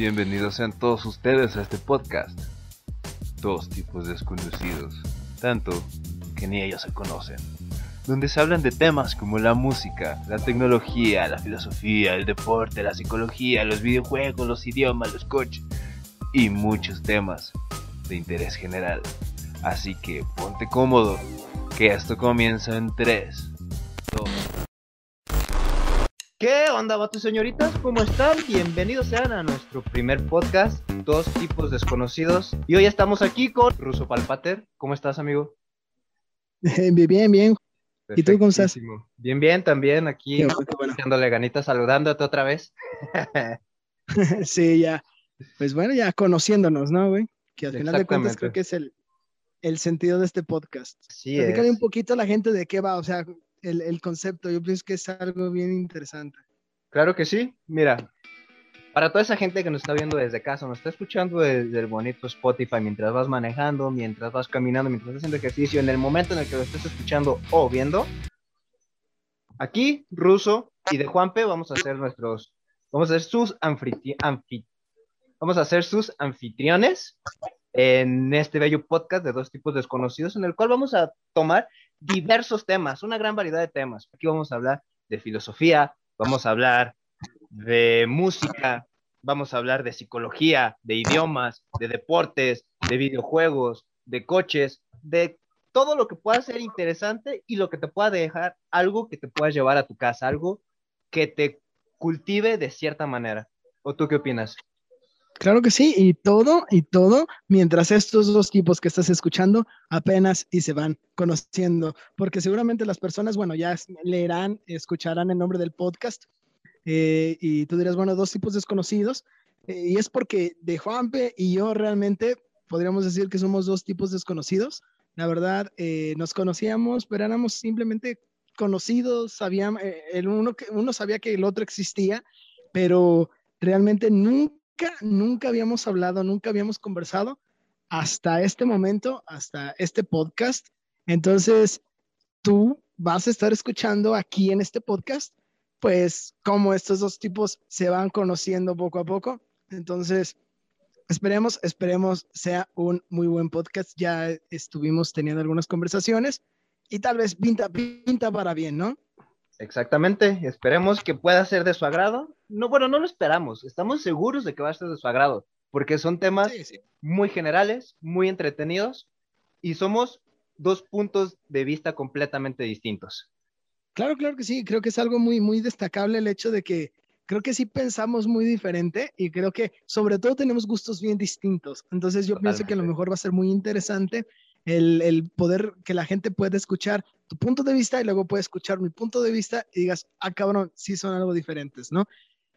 Bienvenidos sean todos ustedes a este podcast. Dos tipos desconocidos, tanto que ni ellos se conocen. Donde se hablan de temas como la música, la tecnología, la filosofía, el deporte, la psicología, los videojuegos, los idiomas, los coches y muchos temas de interés general. Así que ponte cómodo, que esto comienza en 3, onda, vatos señoritas? ¿Cómo están? Bienvenidos sean a nuestro primer podcast, Dos tipos desconocidos. Y hoy estamos aquí con Ruso Palpater. ¿Cómo estás, amigo? Bien, bien, bien. ¿Y tú cómo estás? Bien, bien, también aquí bueno, echándole ganitas, saludándote otra vez. Sí, ya. Pues bueno, ya conociéndonos, ¿no, güey? Que al final de cuentas creo que es el, el sentido de este podcast. Sí, Platícale un poquito a la gente de qué va, o sea, el, el concepto. Yo pienso que es algo bien interesante. Claro que sí. Mira, para toda esa gente que nos está viendo desde casa, nos está escuchando desde el bonito Spotify mientras vas manejando, mientras vas caminando, mientras estás haciendo ejercicio, en el momento en el que lo estés escuchando o viendo, aquí, Ruso y de Juanpe, vamos a hacer nuestros, vamos a ser sus anfitri- anfi- vamos a ser sus anfitriones en este bello podcast de dos tipos desconocidos, en el cual vamos a tomar diversos temas, una gran variedad de temas. Aquí vamos a hablar de filosofía, vamos a hablar de música, vamos a hablar de psicología, de idiomas, de deportes, de videojuegos, de coches, de todo lo que pueda ser interesante y lo que te pueda dejar algo que te puedas llevar a tu casa, algo que te cultive de cierta manera. ¿O tú qué opinas? Claro que sí, y todo, y todo, mientras estos dos tipos que estás escuchando apenas y se van conociendo, porque seguramente las personas, bueno, ya leerán, escucharán el nombre del podcast, eh, y tú dirás, bueno, dos tipos desconocidos, eh, y es porque de Juanpe y yo realmente podríamos decir que somos dos tipos desconocidos. La verdad, eh, nos conocíamos, pero éramos simplemente conocidos, sabíamos, el uno, uno sabía que el otro existía, pero realmente nunca, nunca habíamos hablado, nunca habíamos conversado hasta este momento, hasta este podcast. Entonces, tú vas a estar escuchando aquí en este podcast, pues, cómo estos dos tipos se van conociendo poco a poco. Entonces, esperemos, esperemos sea un muy buen podcast. Ya estuvimos teniendo algunas conversaciones y tal vez pinta, pinta para bien, ¿no? Exactamente, esperemos que pueda ser de su agrado. No, bueno, no lo esperamos, estamos seguros de que va a ser de su agrado, porque son temas Sí, sí. muy generales, muy entretenidos y somos dos puntos de vista completamente distintos. Claro, claro que sí. Creo que es algo muy, muy destacable el hecho de que creo que sí pensamos muy diferente y creo que sobre todo tenemos gustos bien distintos. Entonces yo pienso que a lo mejor va a ser muy interesante el, el poder que la gente pueda escuchar tu punto de vista y luego puede escuchar mi punto de vista y digas, ah, cabrón, sí son algo diferentes, ¿no?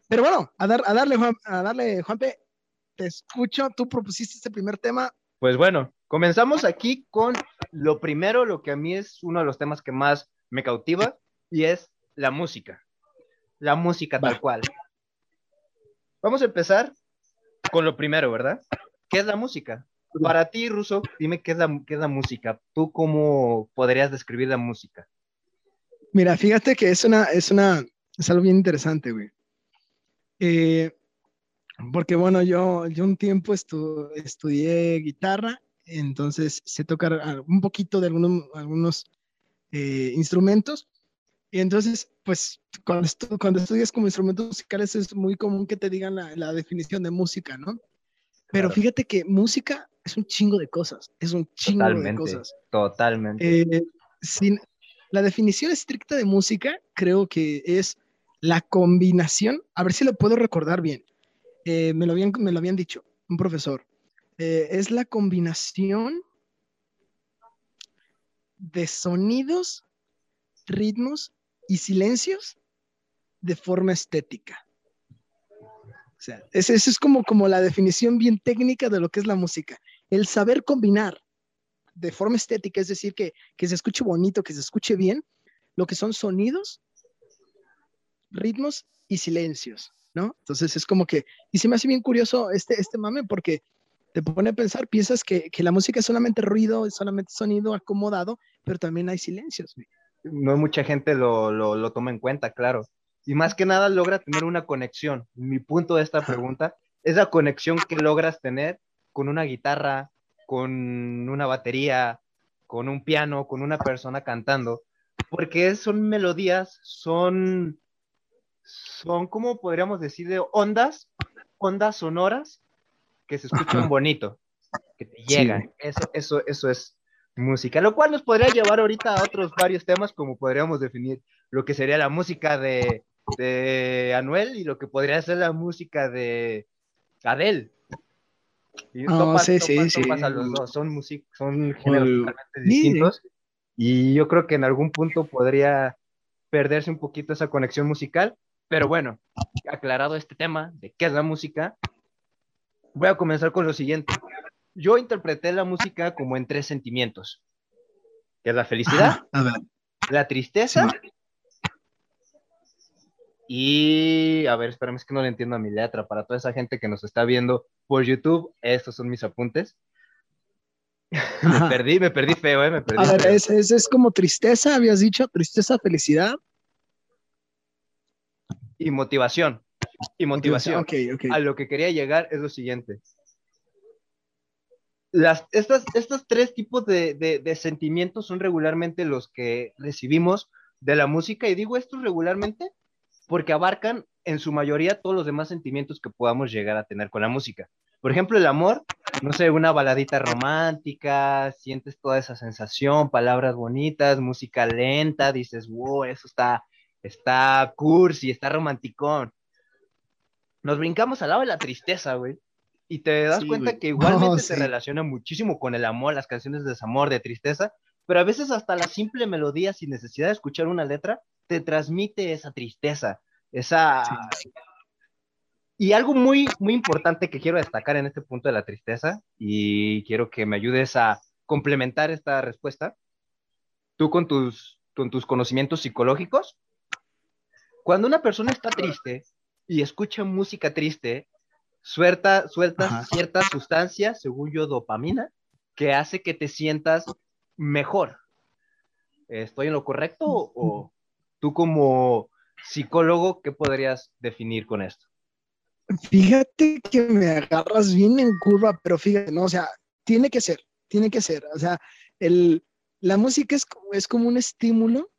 Pero bueno, a, dar, a darle, Juan, a darle, Juanpe, te escucho. Tú propusiste este primer tema. Pues bueno, comenzamos aquí con lo primero, lo que a mí es uno de los temas que más me cautiva y es la música. La música tal cual. Vamos a empezar con lo primero, ¿verdad? ¿Qué es la música? Para ti, Ruso, dime qué es la, qué es la música. ¿Tú cómo podrías describir la música? Mira, fíjate que es una, es una, es algo bien interesante, güey. Eh, porque bueno, yo, yo un tiempo estu- estudié guitarra, entonces sé tocar a- un poquito de algunos, algunos eh, instrumentos. Y entonces, pues, cuando, estu- cuando estudias como instrumentos musicales es muy común que te digan la, la definición de música, ¿no? Pero Claro. fíjate que música es un chingo de cosas, es un chingo de Totalmente. cosas. Totalmente. Eh, sin, la definición estricta de música creo que es la combinación, a ver si lo puedo recordar bien, eh, me, lo habían, me lo habían dicho un profesor, eh, es la combinación de sonidos, ritmos y silencios de forma estética. O sea, esa es como, como la definición bien técnica de lo que es la música. El saber combinar de forma estética, es decir, que, que se escuche bonito, que se escuche bien, lo que son sonidos, ritmos y silencios, ¿no? Entonces es como que, y se me hace bien curioso este, este mame porque te pone a pensar, piensas que, que la música es solamente ruido, es solamente sonido acomodado, pero también hay silencios. güey. no mucha gente lo, lo, lo toma en cuenta, claro. Y más que nada logra tener una conexión. Mi punto de esta pregunta esa conexión que logras tener con una guitarra, con una batería, con un piano, con una persona cantando, porque son melodías, son, son como podríamos decir, de ondas, ondas sonoras que se escuchan bonito, que te llegan. Eso, eso, eso es música, lo cual nos podría llevar ahorita a otros varios temas, como podríamos definir lo que sería la música de, de Anuel y lo que podría ser la música de Adele. Y Oh, sí, sí, sí. los dos, son, music son géneros totalmente distintos. Y yo creo que en algún punto podría perderse un poquito esa conexión musical. Pero bueno, aclarado este tema de qué es la música, voy a comenzar con lo siguiente. Yo interpreté la música como en tres sentimientos, que es la felicidad, Ajá, a ver. la tristeza y, a ver, espérame, es que no le entiendo a mi letra. Para toda esa gente que nos está viendo por YouTube, estos son mis apuntes. me perdí, me perdí feo, ¿eh? Me perdí A ver, feo. es, es, es como tristeza, habías dicho, tristeza, felicidad. Y motivación. Y motivación. Ok, ok. A lo que quería llegar es lo siguiente. Las, estas, estos tres tipos de, de- de sentimientos son regularmente los que recibimos de la música, y digo esto regularmente porque abarcan en su mayoría todos los demás sentimientos que podamos llegar a tener con la música. Por ejemplo, el amor, no sé, una baladita romántica, sientes toda esa sensación, palabras bonitas, música lenta, dices, wow, eso está, está cursi, está romanticón. Nos brincamos al lado de la tristeza, güey. Y te das Sí, cuenta güey. que igualmente No, se sí. relaciona muchísimo con el amor, las canciones de desamor, de tristeza, pero a veces hasta la simple melodía, sin necesidad de escuchar una letra, te transmite esa tristeza, esa... Y algo muy, muy importante que quiero destacar en este punto de la tristeza, y quiero que me ayudes a complementar esta respuesta, tú con tus, con tus conocimientos psicológicos, cuando una persona está triste y escucha música triste, suelta, sueltas Ajá. ciertas sustancias, según yo, dopamina, que hace que te sientas mejor. ¿Estoy en lo correcto o, tú como psicólogo, qué podrías definir con esto? Fíjate que me agarras bien en curva, pero fíjate, no, o sea, tiene que ser, tiene que ser. O sea, el, la música es, es como un estímulo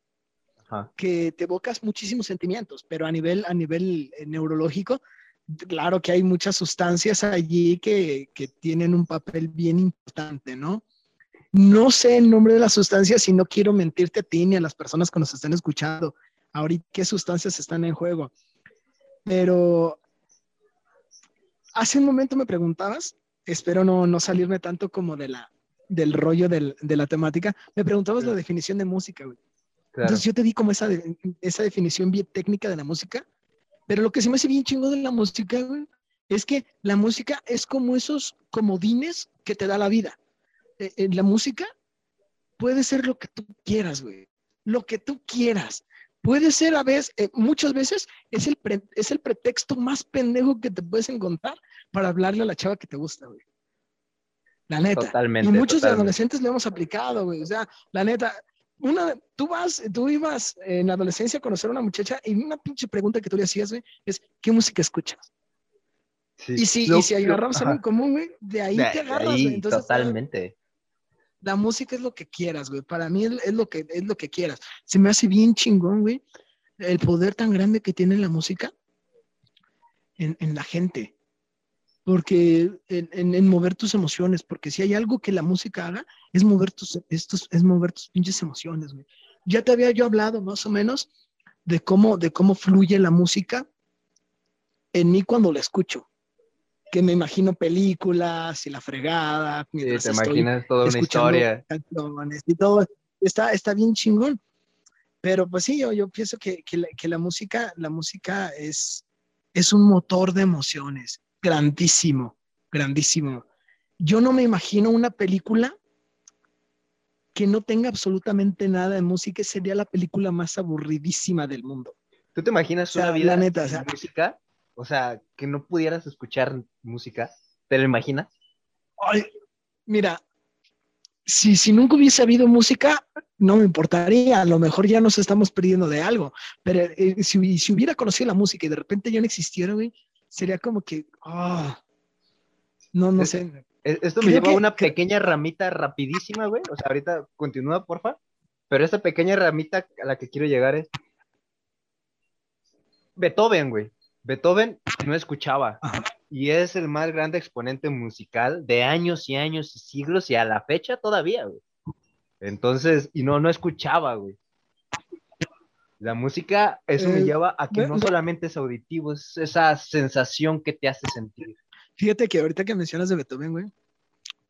Ajá. que te evocas muchísimos sentimientos, pero a nivel, a nivel eh, neurológico, claro que hay muchas sustancias allí que, que tienen un papel bien importante, ¿no? No sé el nombre de las sustancias y no quiero mentirte a ti ni a las personas que nos están escuchando ahorita qué sustancias están en juego. Pero hace un momento me preguntabas, espero no, no salirme tanto como de la, del rollo del- de la temática, me preguntabas la definición de música, güey. Claro. Entonces yo te di como esa, de- esa definición bien técnica de la música, pero lo que se me hace bien chingo de la música, güey, es que la música es como esos comodines que te da la vida. Eh, eh, la música puede ser lo que tú quieras, güey. Lo que tú quieras. Puede ser a veces, eh, muchas veces es el, pre- es el pretexto más pendejo que te puedes encontrar para hablarle a la chava que te gusta, güey. La neta. Totalmente. Y muchos totalmente. adolescentes lo hemos aplicado, güey. O sea, la neta, una, tú vas, tú ibas en la adolescencia a conocer a una muchacha y una pinche pregunta que tú le hacías, güey, es ¿qué música escuchas? Sí. Y si, Lo- y si agarramos algo en común, güey, de ahí De- te agarras, ahí, güey. Entonces, totalmente. la música es lo que quieras, güey. Para mí es, es lo que, es lo que quieras. Se me hace bien chingón, güey, el poder tan grande que tiene la música en, en la gente. Porque en, en- en mover tus emociones, porque si hay algo que la música haga, es mover tus, estos, es mover tus pinches emociones, güey. Ya te había yo hablado más o menos de cómo, de cómo fluye la música en mí cuando la escucho. Que me imagino películas y la fregada. Sí, te imaginas toda una historia. canciones y todo. Está, está bien chingón. Pero pues sí, yo, yo pienso que, que la, que la música, la música es, es un motor de emociones grandísimo, grandísimo. Yo no me imagino una película que no tenga absolutamente nada de música, sería la película más aburridísima del mundo. ¿Tú te imaginas O sea, una la vida neta, o sin sea- música? O sea, que no pudieras escuchar música. ¿Te lo imaginas? Ay, mira, si, si nunca hubiese habido música, no me importaría. A lo mejor ya nos estamos perdiendo de algo. Pero eh, si, si hubiera conocido la música y de repente ya no existiera, güey, sería como que, ah, no, no Es- sé. E- Esto me lleva a una pequeña ramita rapidísima, güey. O sea, ahorita continúa, porfa. Pero esta pequeña ramita a la que quiero llegar es Beethoven, güey. Beethoven no escuchaba. Ajá. Y es el más grande exponente musical de años y años y siglos y a la fecha todavía, güey. Entonces, y no, no escuchaba, güey. La música, eso me Eh, lleva a que no solamente es auditivo, es esa sensación que te hace sentir. Fíjate que ahorita que mencionas de Beethoven, güey,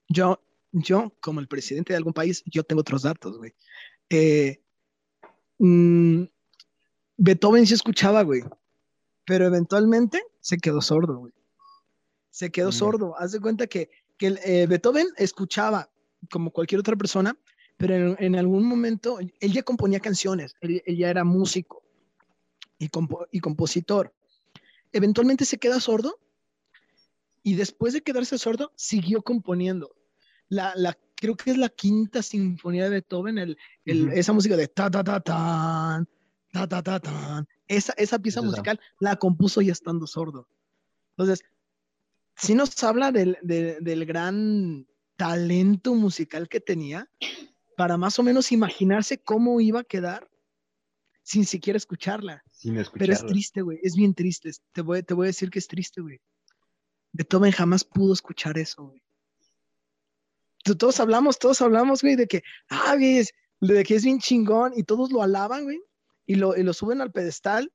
yo, yo, como el presidente de algún país, yo tengo otros datos, güey. Eh, mm, Beethoven sí escuchaba, güey, pero eventualmente se quedó sordo, güey. Se quedó Mm. sordo. Haz de cuenta que, que eh, Beethoven escuchaba como cualquier otra persona, pero en, en algún momento él ya componía canciones, él, él ya era músico y, compo- y compositor. Eventualmente se queda sordo y después de quedarse sordo, siguió componiendo. La, la, creo que es la quinta sinfonía de Beethoven, el, el- Ujú. esa música de ta ta ta tan, ta ta ta tan. Esa, esa pieza Es musical la compuso ya estando sordo. Entonces, si nos habla del, de- del gran talento musical que tenía para más o menos imaginarse cómo iba a quedar sin siquiera escucharla. Sin Pero es triste, güey. Es bien triste. Te voy, te voy a decir que es triste, güey. Beethoven jamás pudo escuchar eso, güey. Todos hablamos, todos hablamos, güey, de que, ah, güey, es- de que es bien chingón y todos lo alaban, güey, y lo, y lo suben al pedestal,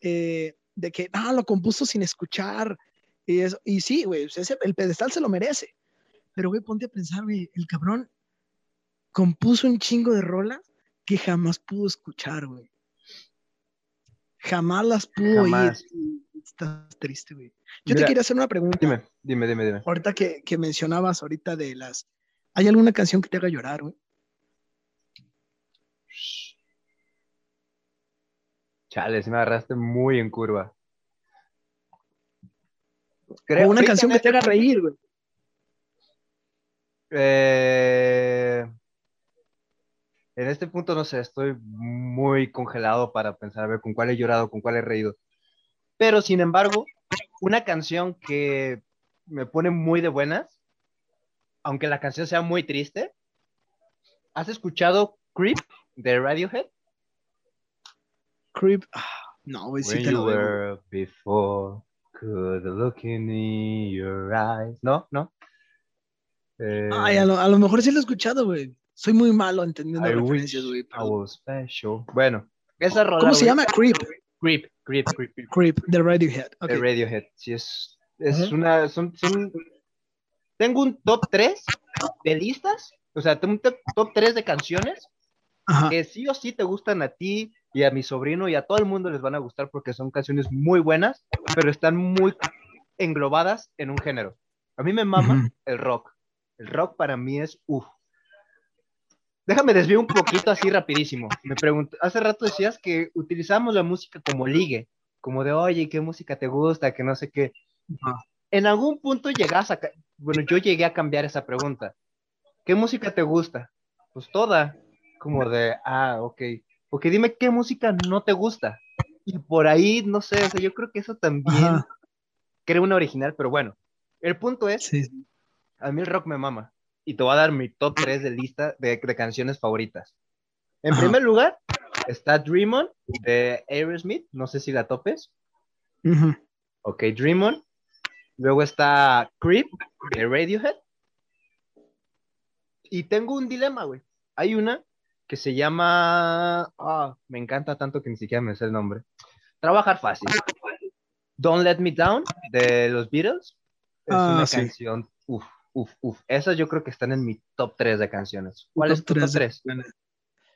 eh, de que, ah, lo compuso sin escuchar. Y, eso, y sí, güey, el pedestal se lo merece. Pero, güey, ponte a pensar, güey, el cabrón compuso un chingo de rolas que jamás pudo escuchar, güey. Jamás las pudo Jamás. oír. Está triste, güey. Yo Mira, te quería hacer una pregunta. Dime, dime, dime, dime. Ahorita que, que mencionabas ahorita de las... ¿Hay alguna canción que te haga llorar, güey? Chale, si me agarraste muy en curva. O Creo- una ahorita canción que te haga reír, güey. Eh, en este punto no sé, estoy muy congelado para pensar a ver con cuál he llorado, con cuál he reído. Pero sin embargo, una canción que me pone muy de buenas, aunque la canción sea muy triste. ¿Has escuchado Creep de Radiohead? Creep. Ah, no, güey, sí te lo debo. before, could look in your eyes. ¿No? ¿No? Eh, Ay, a lo, a lo mejor sí lo he escuchado, güey. Soy muy malo entendiendo I referencias, güey. Special. Bueno, esa rola. ¿Cómo se llama? Creep. Creep, Creep, Creep, Creep. Creep, de Radiohead. Ok. De Radiohead. Sí, es, es una. Son, son- Tengo un top 3 de listas. O sea, tengo un top, top 3 de canciones Ajá. que sí o sí te gustan a ti y a mi sobrino y a todo el mundo les van a gustar porque son canciones muy buenas, pero están muy englobadas en un género. A mí me mama el rock. El rock para mí es uff. Déjame desviar un poquito así rapidísimo. Me pregunto, hace rato decías que utilizamos la música como ligue, como de, oye, ¿qué música te gusta? Que no sé qué. En algún punto llegas a, bueno, yo llegué a cambiar esa pregunta. ¿Qué música te gusta? Pues toda. Como de, ah, ok. Porque dime qué música no te gusta. Y por ahí, no sé, o sea, yo creo que eso también Ajá. crea una original, pero bueno. El punto es, sí. a mí el rock me mama. Y te voy a dar mi top 3 de lista de, de canciones favoritas. En Ajá. primer lugar, está Dream On de Aerosmith. No sé si la topes. Ujú. Ok, Dream On. Luego está Creep de Radiohead. Y tengo un dilema, güey. Hay una que se llama. Ah, me encanta tanto que ni siquiera me sé el nombre. Trabajar fácil. Don't Let Me Down de los Beatles. Es Ah, una sí. canción. Uf, uf, uf. Esas yo creo que están en mi top 3 de canciones. ¿Cuál Top es tu top tres. 3?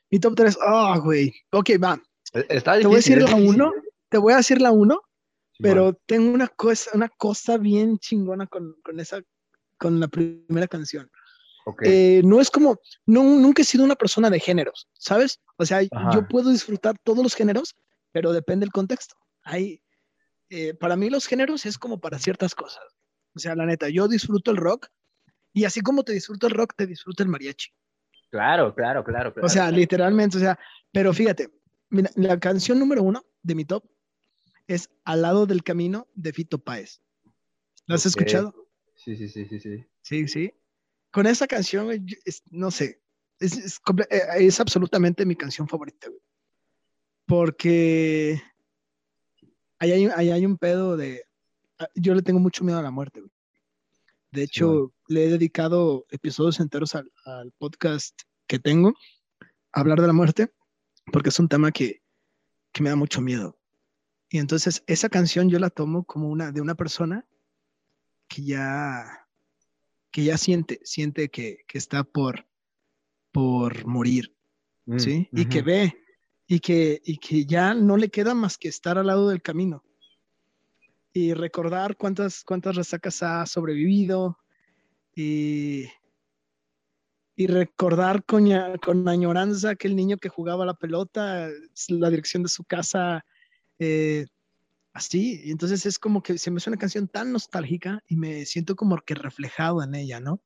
Mi top 3. Ah, güey. Ok, va. Está Te voy a difícil, decir la difícil. 1. Te voy a decir la 1. Simón. Pero tengo una cosa, una cosa bien chingona con, con esa, con la primera canción. Ok. Eh, no es como, no, nunca he sido una persona de géneros, ¿sabes? O sea, Ajá. yo puedo disfrutar todos los géneros, pero depende del contexto. Hay, eh, para mí los géneros es como para ciertas cosas. O sea, la neta, yo disfruto el rock y así como te disfruto el rock, te disfruto el mariachi. Claro, claro, claro. claro. O sea, literalmente, o sea, pero fíjate, mira, la canción número uno de mi top es Al lado del camino de Fito Páez. ¿Lo has Ok. escuchado? Sí, sí, sí, sí, sí. Sí, sí. Con esa canción, yo- es- no sé, es, es eh, es absolutamente mi canción favorita, güey. Porque ahí hay, ahí hay un pedo de... ah, Yo le tengo mucho miedo a la muerte, güey. De hecho, le he dedicado episodios enteros al, al podcast que tengo, a hablar de la muerte, porque es un tema que, que me da mucho miedo. Y entonces esa canción yo la tomo como una de una persona que ya que ya siente, siente que, que está por, por morir, Mm, ¿sí? Y que ve, y que, y que ya no le queda más que estar al lado del camino. Y recordar cuántas, cuántas resacas ha sobrevivido y, y recordar con, con añoranza aquel niño que jugaba la pelota, la dirección de su casa, eh, así. Y entonces es como que se me hace una canción tan nostálgica y me siento como que reflejado en ella, ¿no?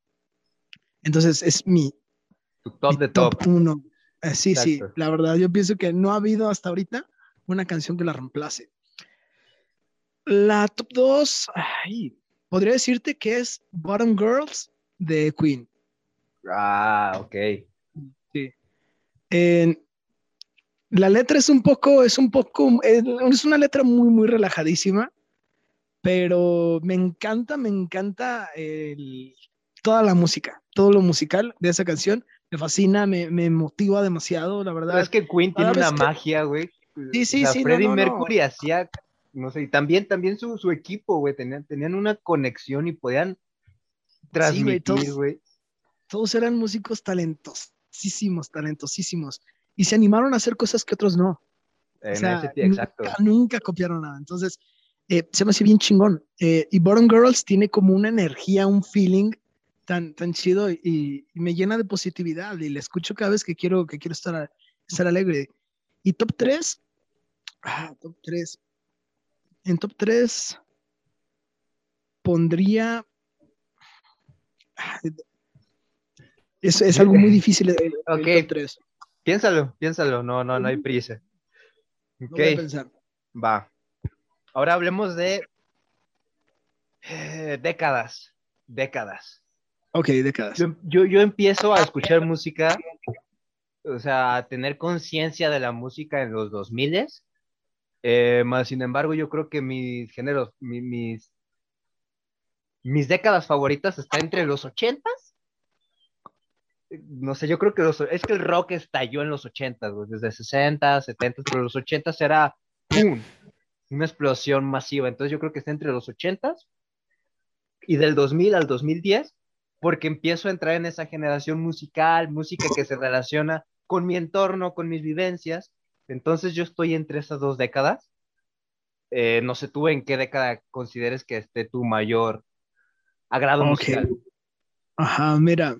Entonces es mi, Tu top mi de top. uno. Eh, sí, sí, Exacto. la verdad, yo pienso que no ha habido hasta ahorita una canción que la reemplace. La top 2, ay, podría decirte que es Bottom Girls de Queen. Ah, ok. En- la letra es un poco, es un poco, es, una letra muy, muy relajadísima, pero me encanta, me encanta el- toda la música, todo lo musical de esa canción. Me fascina, me, me motiva demasiado, la verdad. Pero es que Queen tiene una que- magia, güey. Sí, sí, sea, sí, no, Freddie no, no. Mercury hacía, no sé, y también, también su, su equipo, güey, tenían, tenían una conexión y podían transmitir, todos- güey. todos eran músicos talentosísimos, talentosísimos, y se animaron a hacer cosas que otros no. O En sea, ese tie- exacto. Nunca, nunca copiaron nada. Entonces, eh, se me hace bien chingón. Eh, y Bottom Girls tiene como una energía, un feeling tan, tan chido y, y me llena de positividad y la escucho cada vez que quiero, que quiero estar, a- estar alegre. Y top 3, ah, top 3. En top 3 pondría... Es, es algo muy difícil. El, el Ok. top 3. Piénsalo, piénsalo, no, no, no hay prisa. Ok, voy a pensar. va. Ahora hablemos de eh, décadas, décadas. Ok, décadas. Yo, yo, yo empiezo a escuchar música, o sea, a tener conciencia de la música en los 2000 eh, más sin embargo, yo creo que mis géneros, mi- mis, mis décadas favoritas están entre los 80s. No sé, yo creo que los- es que el rock estalló en los 80s, güey, desde 60, 70, pero los 80s era ¡pum! una explosión masiva. Entonces yo creo que está entre los 80s y del 2000 al 2010 porque empiezo a entrar en esa generación musical, música que se relaciona con mi entorno, con mis vivencias. Entonces yo estoy entre esas dos décadas. Eh, no sé tú en qué década consideres que esté tu mayor agrado Ok. musical. Ajá, mira.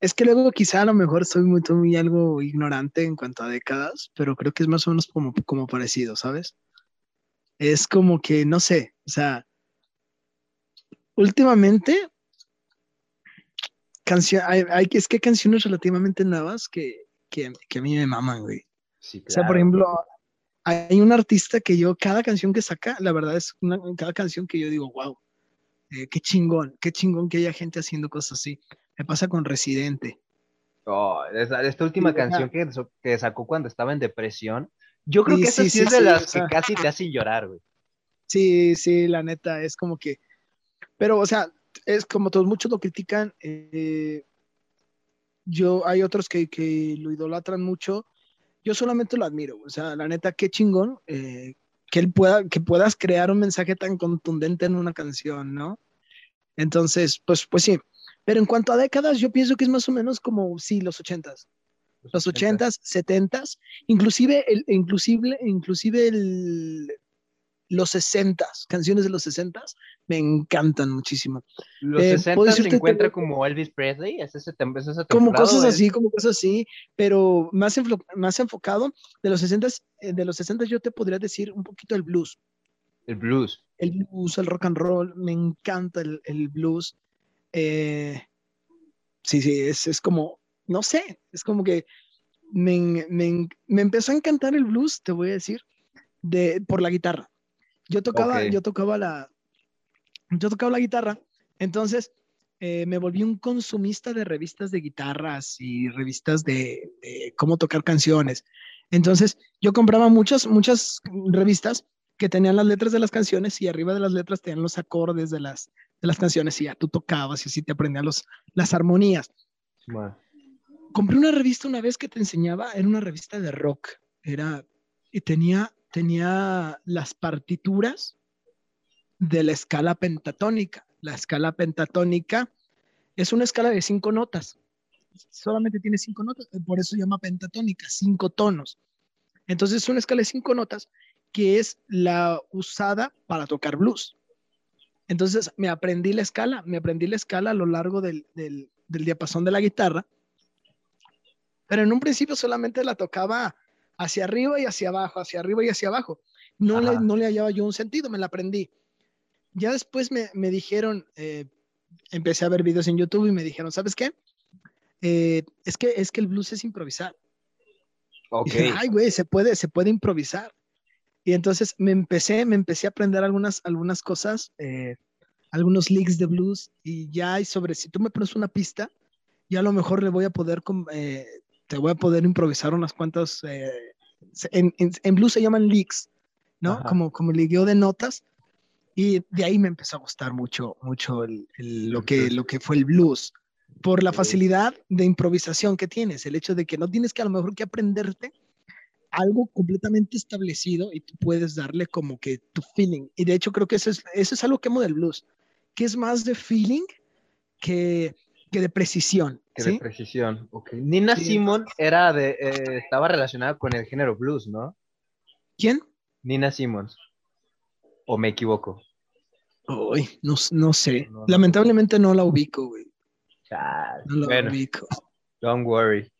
Es que luego quizá a lo mejor soy muy, muy algo ignorante en cuanto a décadas, pero creo que es más o menos como, como parecido, ¿sabes? Es como que, no sé, o sea, últimamente, canción, hay, hay, es que hay canciones relativamente nuevas que, que, que a mí me maman, güey. Sí, O sea, por ejemplo, hay un artista que yo, cada canción que saca, la verdad es una, cada canción que yo digo, wow, eh, qué chingón, qué chingón que haya gente haciendo cosas así. Me pasa con Residente. Oh, esta última Sí, canción que, que sacó cuando estaba en depresión, yo creo Sí, que esa sí, es de las que casi te hacen llorar, güey. Sí, sí, la neta, es como que, pero, o sea, es como todos, muchos lo critican. eh, yo, hay otros que, que lo idolatran mucho. Yo solamente lo admiro, o sea, la neta, qué chingón eh, que él pueda, que puedas crear un mensaje tan contundente en una canción, ¿no? Entonces, pues, pues sí. Pero en cuanto a décadas, yo pienso que es más o menos como, sí, los ochentas. Los ochentas, setentas, inclusive, el, inclusive, inclusive el, los sesentas, canciones de los sesentas, me encantan muchísimo. Los Eh, 60 puedo se encuentra que- como Elvis Presley, es ese, es esa Como cosas ¿o así, como cosas así, pero más, enflo- más enfocado. De los sesentas, eh, de los sesentas yo te podría decir un poquito el blues. El blues. el blues, el rock and roll, me encanta el, el blues. Eh, sí, sí, es, es como, no sé, es como que me, me, me empezó a encantar el blues, te voy a decir, de, por la guitarra. Yo tocaba, yo tocaba la, yo tocaba la guitarra, entonces eh, me volví un consumista de revistas de guitarras y revistas de, de cómo tocar canciones. Entonces yo compraba muchas, muchas revistas que tenían las letras de las canciones y arriba de las letras tenían los acordes de las, de las canciones y ya tú tocabas y así te aprendías los, las armonías. Bueno, compré una revista una vez que te enseñaba, era una revista de rock, era, y tenía, tenía las partituras de la escala pentatónica. La escala pentatónica es una escala de cinco notas, solamente tiene cinco notas, por eso se llama pentatónica, cinco tonos. Entonces es una escala de cinco notas que es la usada para tocar blues. Entonces me aprendí la escala, me aprendí la escala a lo largo del, del, del diapasón de la guitarra pero en un principio solamente la tocaba hacia arriba y hacia abajo, hacia arriba y hacia abajo. No, le, no le hallaba yo un sentido, me la aprendí. Ya después me, me dijeron, eh, empecé a ver videos en YouTube y me dijeron, ¿sabes qué? Eh, es, que, es que el blues es improvisar. ok. Dije, Ay, güey, se puede, se puede improvisar. Y entonces me empecé, me empecé a aprender algunas, algunas cosas, eh, algunos leaks de blues y ya hay sobre, si tú me pones una pista, ya a lo mejor le voy a poder, eh, te voy a poder improvisar unas cuantas, eh, en, en, en blues se llaman leaks, ¿no? Ajá. Como, como ligueo de notas. Y de ahí me empezó a gustar mucho, mucho el- el- lo, que, lo que fue el blues, por la facilidad de improvisación que tienes, el hecho de que no tienes que a lo mejor que aprenderte algo completamente establecido y tú puedes darle como que tu feeling. Y de hecho creo que eso es, eso es algo que amo del blues, que es más de feeling que, que de precisión. De precisión. Nina Sí. Simon era de, eh, estaba relacionada con el género blues, ¿no? ¿Quién? Nina Simmons. ¿O me equivoco? Uy, no, no sé. No, no. Lamentablemente no la ubico, güey. No la Bueno, ubico. don't worry.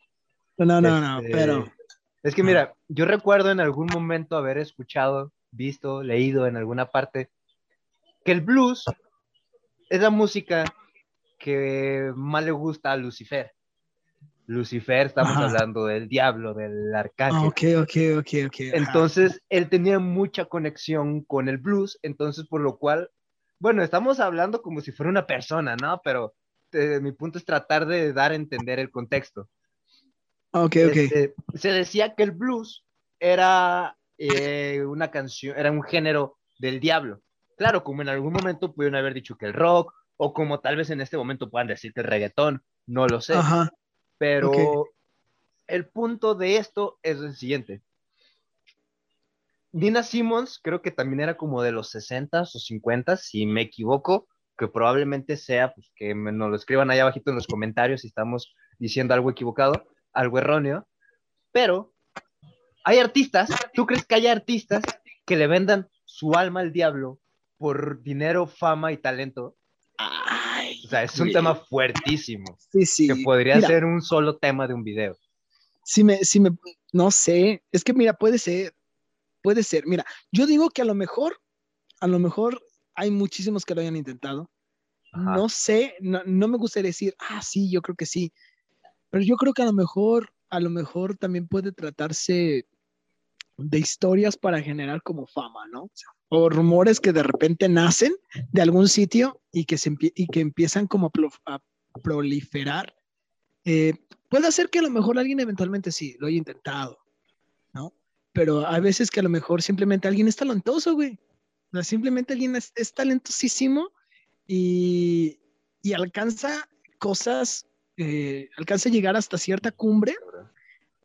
No, no, no, Este, pero... Es que mira, yo recuerdo en algún momento haber escuchado, visto, leído en alguna parte que el blues es la música que más le gusta a Lucifer. Lucifer, estamos Ajá. hablando del diablo, del arcángel. Ok, ok, ok, ok. ajá. Entonces, él tenía mucha conexión con el blues, entonces por lo cual, bueno, estamos hablando como si fuera una persona, ¿no? Pero eh, mi punto es tratar de dar a entender el contexto. Ok, ok. Este, se decía que el blues era eh, una canción, era un género del diablo. Claro, como en algún momento pudieron haber dicho que el rock, o como tal vez en este momento puedan decir que el reggaetón, no lo sé. Ajá. Pero el punto de esto es el siguiente. Nina Simmons creo que también era como de los 60s o 50s, si me equivoco, que probablemente sea, pues que me- nos lo escriban ahí abajito en los comentarios si estamos diciendo algo equivocado, algo erróneo, pero hay artistas, ¿tú crees que hay artistas que le vendan su alma al diablo por dinero, fama y talento? O sea, es un tema fuertísimo, Sí, sí. que podría Mira, ser un solo tema de un video. Si me, si me, no sé, es que mira, puede ser, puede ser. Mira, yo digo que a lo mejor, a lo mejor hay muchísimos que lo hayan intentado. Ajá. No sé, no, no me gustaría decir, ah, sí, yo creo que sí. Pero yo creo que a lo mejor, a lo mejor también puede tratarse de historias para generar como fama, ¿no? O, sea, o rumores que de repente nacen de algún sitio y que, se y que empiezan como a proliferar. Eh, puede ser que a lo mejor alguien eventualmente sí lo haya intentado, ¿no? Pero hay veces que a lo mejor simplemente alguien es talentoso, güey. O sea, simplemente alguien es, es talentosísimo y, y alcanza cosas, eh, alcanza a llegar hasta cierta cumbre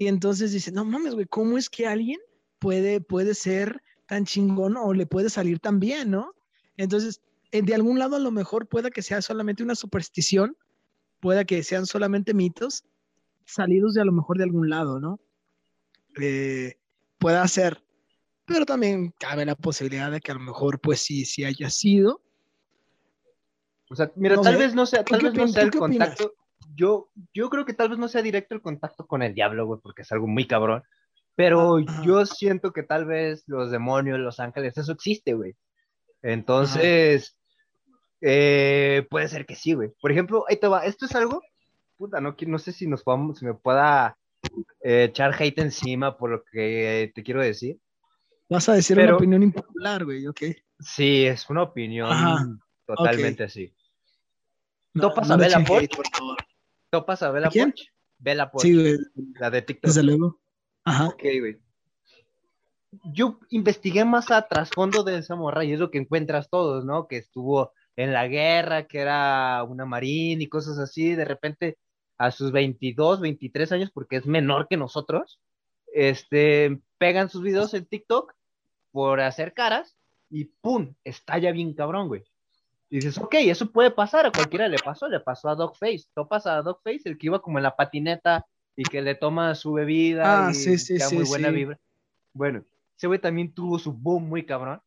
y entonces dice, no mames, güey, ¿cómo es que alguien puede, puede ser tan chingón o le puede salir tan bien, ¿no? Entonces, de algún lado a lo mejor pueda que sea solamente una superstición, pueda que sean solamente mitos salidos de a lo mejor de algún lado, ¿no? Eh, pueda ser, pero también cabe la posibilidad de que a lo mejor pues sí, sí haya sido. O sea, mira, No tal sé. vez no sea, ¿Tú tal vez no sea el opinas? contacto. Yo, yo creo que tal vez no sea directo el contacto con el diablo, güey, porque es algo muy cabrón. Pero yo siento que tal vez los demonios, los ángeles, eso existe, güey. Entonces, eh, puede ser que sí, güey. Por ejemplo, ahí te va. Esto es algo, puta, no, no sé si nos podamos, si me pueda eh, echar hate encima por lo que te quiero decir. Vas a decir Pero- una opinión impopular, güey, ok. Sí, es una opinión Ajá, totalmente así. No, ¿Topas no a le Bella Poch? ¿Topas a Bella ¿A quién? Poch? Bella Poch, Sí, güey, la de TikTok. desde luego. Ajá. Ok, güey. Yo investigué más a trasfondo de esa y es lo que encuentras todos, ¿no? Que estuvo en la guerra, que era una marín y cosas así. De repente, a sus 22, 23 años, porque es menor que nosotros, este, pegan sus videos en TikTok por hacer caras y ¡pum! Estalla bien cabrón, güey. Y dices, ok, eso puede pasar, a cualquiera le pasó, le pasó a Dogface. Topas a Dogface, el que iba como en la patineta y que le toma su bebida Ah, y sí, sí, muy buena vibra. Bueno, ese güey también tuvo su boom muy cabrón.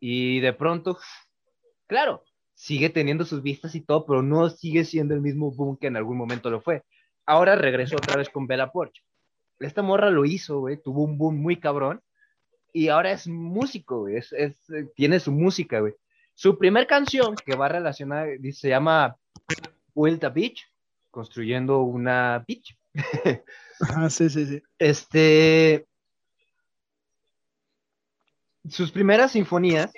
Y de pronto, claro, sigue teniendo sus vistas y todo, pero no sigue siendo el mismo boom que en algún momento lo fue. Ahora regresó otra vez con Bella Porsche. Esta morra lo hizo, güey, tuvo un boom muy cabrón. Y ahora es músico, güey, es, es, eh, tiene su música, güey. Su primer canción que va relacionada, se llama Build a Beach, construyendo una beach. Ajá, sí, sí, sí. Este. Sus primeras sinfonías,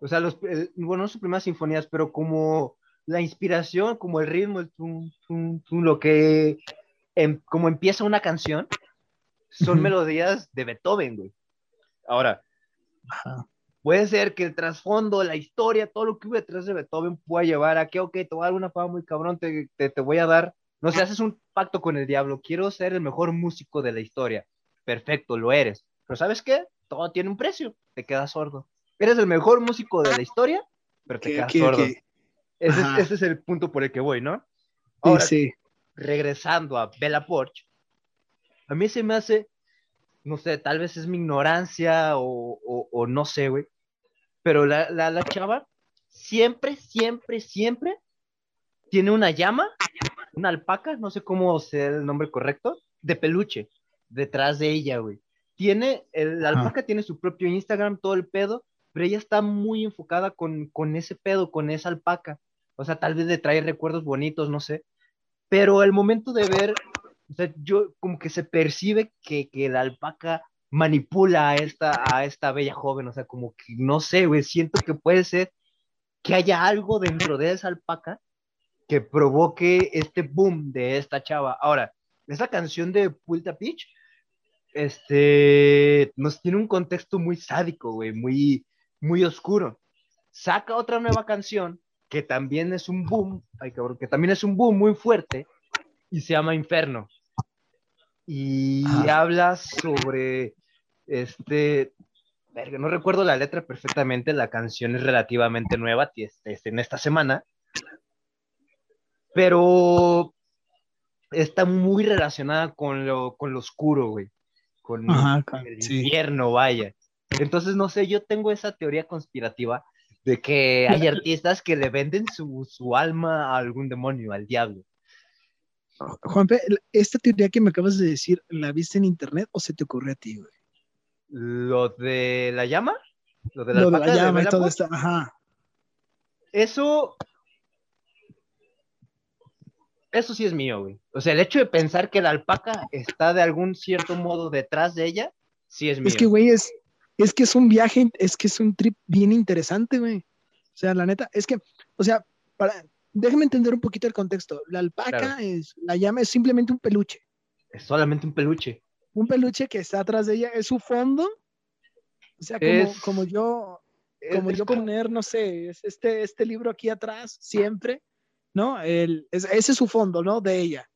o sea, los, el- bueno, no sus primeras sinfonías, pero como la inspiración, como el ritmo, el tum, tum, tum, lo que. em- como empieza una canción, son melodías de Beethoven, güey. Ahora, Ajá. puede ser que el trasfondo, la historia, todo lo que hubo detrás de Beethoven pueda llevar a que, ok, te voy a dar una fama muy cabrón, te, te, te voy a dar, no sé, haces un pacto con el diablo, quiero ser el mejor músico de la historia. Perfecto, lo eres. Pero ¿sabes qué? Todo tiene un precio, te quedas sordo. Eres el mejor músico de la historia, pero te Que- quedas que- sordo. Ese, es, ese es el punto por el que voy, ¿no? sí, Ahora, sí. regresando a Bella Porsche, a mí se me hace, no sé, tal vez es mi ignorancia o, o- o no sé, güey, pero la, la, la chava siempre, siempre, siempre tiene una llama, una alpaca, no sé cómo sea el nombre correcto, de peluche detrás de ella, güey. Tiene, el, la alpaca tiene su propio Instagram, todo el pedo, pero ella está muy enfocada con, con ese pedo, con esa alpaca. O sea, tal vez le trae recuerdos bonitos, no sé. Pero al momento de ver, o sea, yo como que se percibe que, que la alpaca manipula a esta, a esta bella joven, o sea, como que no sé, güey, siento que puede ser que haya algo dentro de esa alpaca que provoque este boom de esta chava. Ahora, esa canción de Pulta Peach, este, nos tiene un contexto muy sádico, güey, muy, muy oscuro. Saca otra nueva canción que también es un boom, ay cabrón, que también es un boom muy fuerte y se llama Inferno. Y Ah. habla sobre este, verga, no recuerdo la letra perfectamente, la canción es relativamente nueva, este, en esta semana, pero está muy relacionada con lo, con lo oscuro, güey, con, Ajá, con el sí. infierno, vaya. Entonces, no sé, yo tengo esa teoría conspirativa de que hay artistas que le venden su, su alma a algún demonio, al diablo. Juanpe, esta teoría que me acabas de decir, ¿la viste en internet o se te ocurrió a ti, güey? Lo de la llama, lo de la Lo de alpaca la de llama y todo esto. Ajá. Eso. Eso sí es mío, güey. O sea, el hecho de pensar que la alpaca está de algún cierto modo detrás de ella, sí es mío. Es que, güey, es, es que es un viaje, es que es un trip bien interesante, güey. O sea, la neta, es que, o sea, para, déjame entender un poquito el contexto. La alpaca Claro. es, la llama es simplemente un peluche. Es solamente un peluche. Un peluche que está atrás de ella, es su fondo. O sea, como, Es- como yo, como es yo poner, no sé, es este, este libro aquí atrás, siempre, ¿no? El, es- ese es su fondo, ¿no? De ella.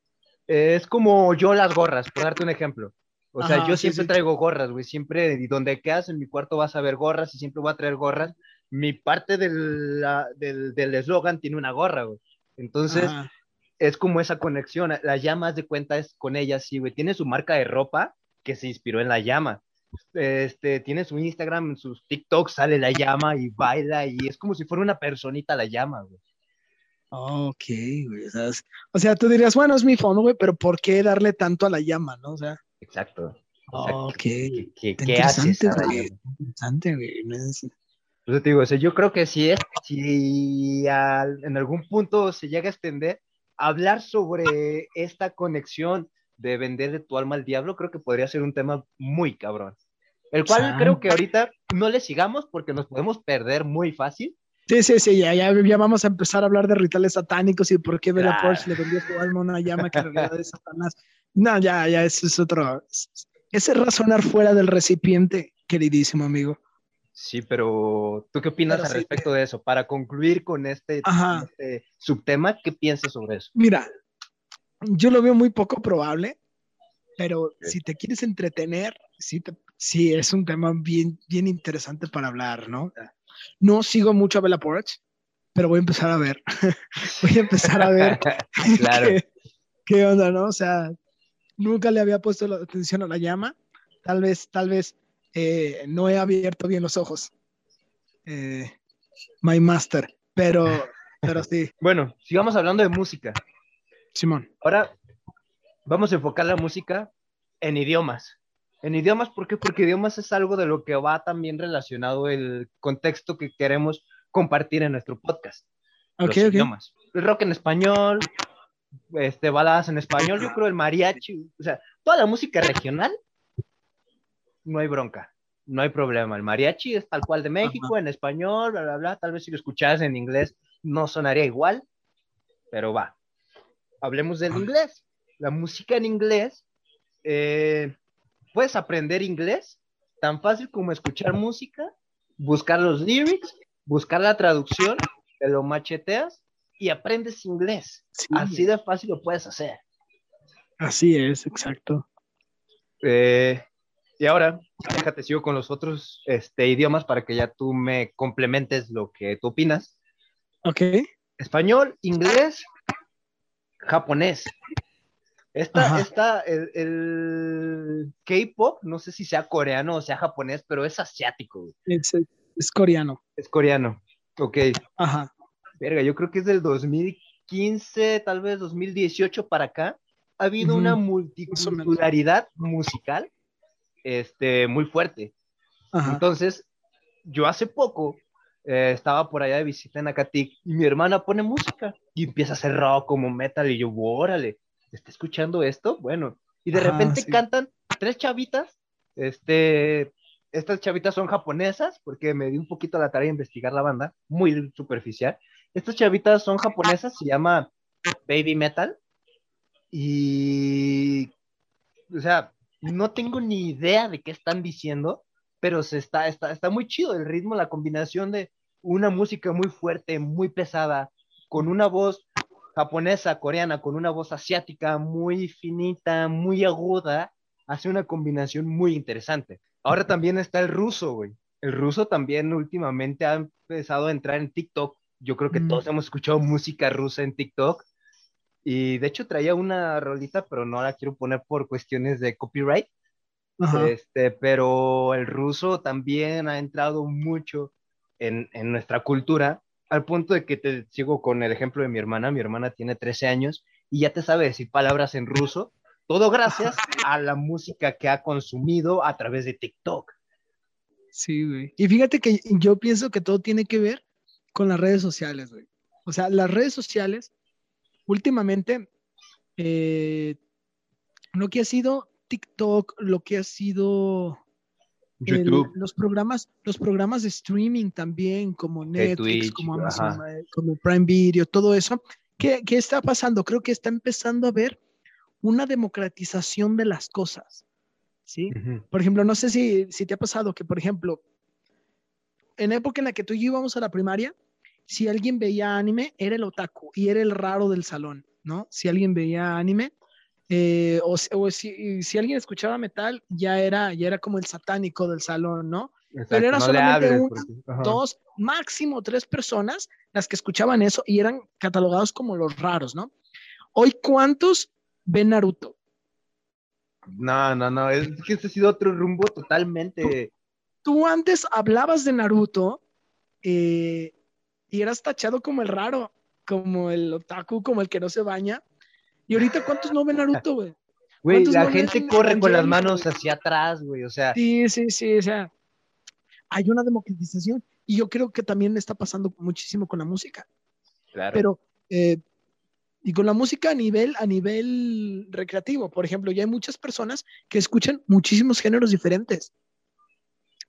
Es como yo las gorras, por darte un ejemplo. O sea, yo siempre sí. traigo gorras, güey. Siempre, y donde quedas en mi cuarto vas a ver gorras y siempre voy a traer gorras. Mi parte del la- del del eslogan tiene una gorra, güey. Entonces, Ajá. es como esa conexión. La llama, de cuenta, es con ella, sí, güey. Tiene su marca de ropa que se inspiró en la llama. Este, tiene su Instagram, en sus TikToks sale la llama y baila y es como si fuera una personita la llama, güey. Ok, güey. O sea, es- o sea, tú dirías, bueno, es mi fondo, güey, pero ¿por qué darle tanto a la llama, no? O sea, Exacto. ok. ¿Qué, qué, Está qué hace interesante, esa güey. Interesante, güey. no es- Entonces te digo, o sea, yo creo que si es, si al- en algún punto se llega a extender, hablar sobre esta conexión de vender de tu alma al diablo, creo que podría ser un tema muy cabrón. El cual Exacto. creo que ahorita no le sigamos porque nos podemos perder muy fácil. Sí, sí, sí, ya, ya, ya vamos a empezar a hablar de rituales satánicos y por qué Bella. Porsche le vendió su alma a una llama que en realidad es Satanás. No, ya, ya, eso es otro. Ese es razonar fuera del recipiente, queridísimo amigo. Sí, pero ¿tú qué opinas Pero al sí. respecto de eso? Para concluir con este, este subtema, ¿qué piensas sobre eso? Mira, yo lo veo muy poco probable, pero si te quieres entretener, sí, te- sí es un tema bien, bien interesante para hablar, ¿no? No sigo mucho a Bella Porsche, pero voy a empezar a ver. voy a empezar a ver Claro. qué, qué onda, ¿no? O sea, nunca le había puesto la atención a la llama. Tal vez, tal vez eh, no he abierto bien los ojos. Eh, my master, pero, pero sí, Bueno, sigamos hablando de música. Simón. Ahora vamos a enfocar la música en idiomas. En idiomas, ¿por qué? Porque idiomas es algo de lo que va también relacionado el contexto que queremos compartir en nuestro podcast. Ok, los ok. idiomas. El rock en español, este, baladas en español, yo creo el mariachi, o sea, toda la música regional, no hay bronca, no hay problema. El mariachi es tal cual de México, en español, bla, bla, bla. Tal vez si lo escucharas en inglés no sonaría igual, pero va. Hablemos del Ajá. inglés. La música en inglés, eh, puedes aprender inglés tan fácil como escuchar música, buscar los lyrics, buscar la traducción, te lo macheteas y aprendes inglés. Sí, Así de fácil lo puedes hacer. así es, exacto. Eh, y ahora, déjate, sigo con los otros este, idiomas para que ya tú me complementes lo que tú opinas. Ok. Español, inglés, japonés. Esta, esta, el, el K-pop, no sé si sea coreano o sea japonés, pero es asiático. Es, es coreano. es coreano. Ok, Ajá. verga, yo creo que es del 2015, tal vez 2018 para acá. Ha habido una multiculturalidad musical este, muy fuerte. Ajá. Entonces, yo hace poco eh, estaba por allá de visita en Acatic y mi hermana pone música y empieza a hacer rock como metal y yo, órale, ¿está escuchando esto? Bueno, y de Ajá, repente sí. cantan tres chavitas, este, estas chavitas son japonesas porque me di un poquito la tarea de investigar la banda, muy superficial. Estas chavitas son japonesas, se llama Baby Metal y, o sea, no tengo ni idea de qué están diciendo, pero se está, está, está muy chido el ritmo, la combinación de una música muy fuerte, muy pesada, con una voz japonesa, coreana, con una voz asiática muy finita, muy aguda, hace una combinación muy interesante. Ahora también está el ruso, güey. El ruso también últimamente ha empezado a entrar en TikTok. Yo creo que Mm. todos hemos escuchado música rusa en TikTok. Y de hecho traía una rolita, pero no la quiero poner por cuestiones de copyright. Ajá. Este, pero el ruso también ha entrado mucho en, en nuestra cultura, al punto de que te sigo con el ejemplo de mi hermana. Mi hermana tiene 13 años y ya te sabe decir palabras en ruso, todo gracias a la música que ha consumido a través de TikTok. Sí, güey. Y fíjate que yo pienso que todo tiene que ver con las redes sociales, güey. O sea, las redes sociales, últimamente, eh, lo que ha sido TikTok, lo que ha sido el- YouTube, los programas, los programas de streaming también, como Netflix, Twitch, como. Amazon, como Prime Video, todo eso. ¿Qué, qué está pasando? Creo que está empezando a haber una democratización de las cosas. ¿Sí? Ujú. Por ejemplo, no sé si, si te ha pasado que, por ejemplo, en la época en la que tú y yo íbamos a la primaria, si alguien veía anime, era el otaku y era el raro del salón, ¿no? Si alguien veía anime, eh, o, si- o si, si alguien escuchaba metal, ya era, ya era como el satánico del salón, ¿no? Exacto, era no solamente hables una, porque- ajá. Dos, máximo tres personas las que escuchaban eso y eran catalogados como los raros, ¿no? Hoy, ¿cuántos ven Naruto? No, no, no, es que este ha sido otro rumbo totalmente. tú antes hablabas de Naruto eh, y eras tachado como el raro, como el otaku, como el que no se baña. Y ahorita, ¿cuántos no ven Naruto, güey? Güey, ¿Cuántos la no gente corre con las manos hacia atrás, güey, o sea, Sí, sí, sí, o sea, hay una democratización y yo creo que también está pasando muchísimo con la música, claro. pero eh, y con la música a nivel, a nivel recreativo. Por ejemplo, ya hay muchas personas que escuchan muchísimos géneros diferentes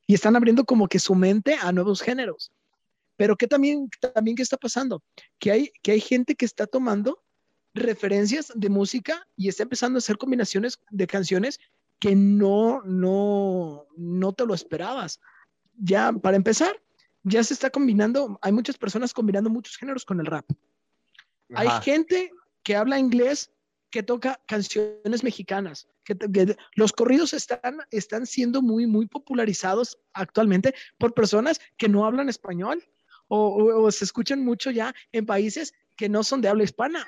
y están abriendo como que su mente a nuevos géneros. Pero ¿qué también, también qué está pasando? Que hay, que hay gente que está tomando referencias de música y está empezando a hacer combinaciones de canciones que no, no, no te lo esperabas. Ya, para empezar, ya se está combinando, hay muchas personas combinando muchos géneros con el rap. Hay gente que habla inglés que toca canciones mexicanas. Que, los corridos están, están siendo muy, muy popularizados actualmente por personas que no hablan español o, se escuchan mucho ya en países que no son de habla hispana.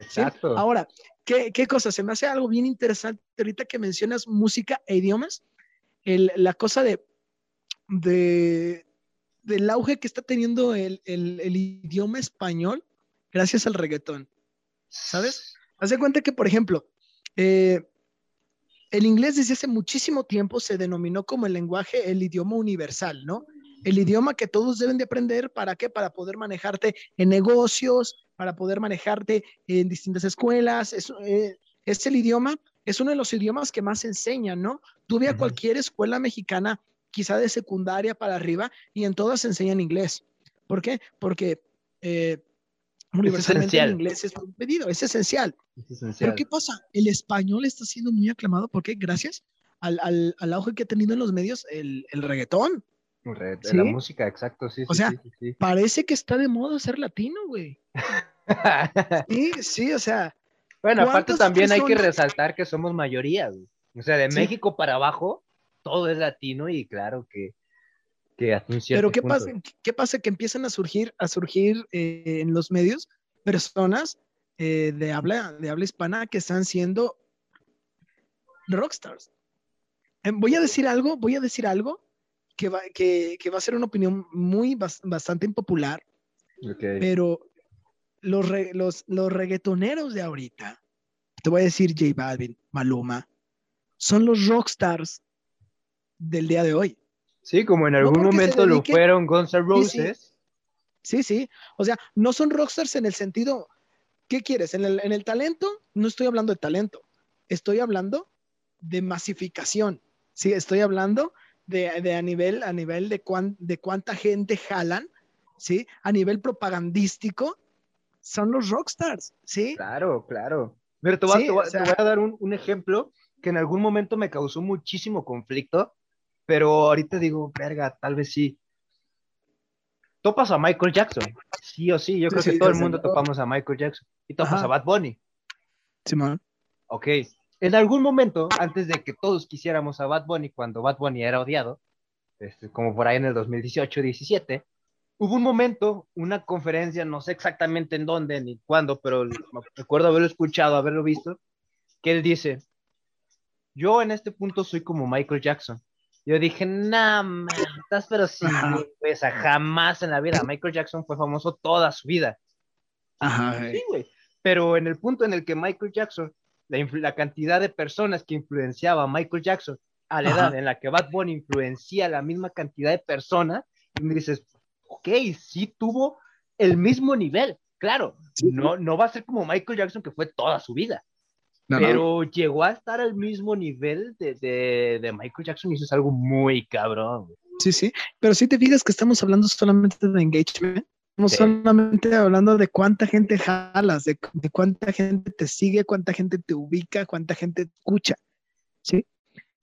Exacto. Ahora, ¿qué, ¿qué, cosa? Se me hace algo bien interesante ahorita que mencionas música e idiomas. El, la cosa de, de, del auge que está teniendo el, el, el idioma español gracias al reggaetón. ¿Sabes? Haz de cuenta que, por ejemplo, eh, el inglés desde hace muchísimo tiempo se denominó como el lenguaje, el idioma universal, ¿no? El idioma que todos deben de aprender, ¿para qué? Para poder manejarte en negocios, para poder manejarte en distintas escuelas. Es, eh, es el idioma, es uno de los idiomas que más enseñan, ¿no? Tuve a cualquier escuela mexicana, quizá de secundaria para arriba, y en todas enseñan inglés. ¿Por qué? Porque eh, universalmente el inglés es un pedido, es esencial. Pero ¿qué pasa? El español está siendo muy aclamado porque gracias al, al, al auge que ha tenido en los medios el, el reggaetón. La música, exacto, sí. O sea, parece que está de moda ser latino, güey. sí, sí, o sea. Bueno, aparte también hay que resaltar que somos mayoría, güey. O sea, de México para abajo, todo es latino y claro que pero ¿qué pasa, ¿qué pasa? Que empiezan a surgir, a surgir eh, en los medios personas eh, de, habla, de habla hispana que están siendo rockstars. Em, voy a decir algo, voy a decir algo que va, que, que va a ser una opinión muy bastante impopular, pero los, los, los reggaetoneros de ahorita, te voy a decir J Balvin, Maluma, son los rockstars del día de hoy. Sí, como en algún momento lo fueron Guns N' Roses. Sí, sí. O sea, no son rockstars en el sentido, ¿qué quieres? En el, en el talento, no estoy hablando de talento, estoy hablando de masificación. Sí, estoy hablando de, de a nivel, a nivel de, de cuánta gente jalan, ¿sí? A nivel propagandístico, son los rockstars, ¿sí? Claro, claro. Pero te voy, te voy a dar un, un, ejemplo que en algún momento me causó muchísimo conflicto pero ahorita digo, verga, tal vez sí. Topas a Michael Jackson, sí o sí, yo creo que todo el mundo topamos a Michael Jackson. Y topas a Bad Bunny. Simón. ok, en algún momento, antes de que todos quisiéramos a Bad Bunny, cuando Bad Bunny era odiado, este, como por ahí en el 2018-17, hubo un momento, una conferencia, no sé exactamente en dónde ni cuándo, pero recuerdo haberlo escuchado, haberlo visto, que él dice, yo en este punto soy como Michael Jackson. Yo dije, nah, estás pero sí, pues jamás en la vida. Michael Jackson fue famoso toda su vida. Ajá. Sí, güey. Pero en el punto en el que Michael Jackson, la, cantidad de personas que influenciaba a Michael Jackson a la edad en la que Bad Bunny influencia la misma cantidad de personas, y me dices, ok, sí tuvo el mismo nivel. Claro, no, no va a ser como Michael Jackson que fue toda su vida pero llegó a estar al mismo nivel de, de, de, Michael Jackson y eso es algo muy cabrón. Sí, sí, pero si te fijas que estamos hablando solamente de engagement, estamos solamente hablando de cuánta gente jalas, de, de, cuánta gente te sigue, cuánta gente te ubica, cuánta gente te escucha, ¿sí?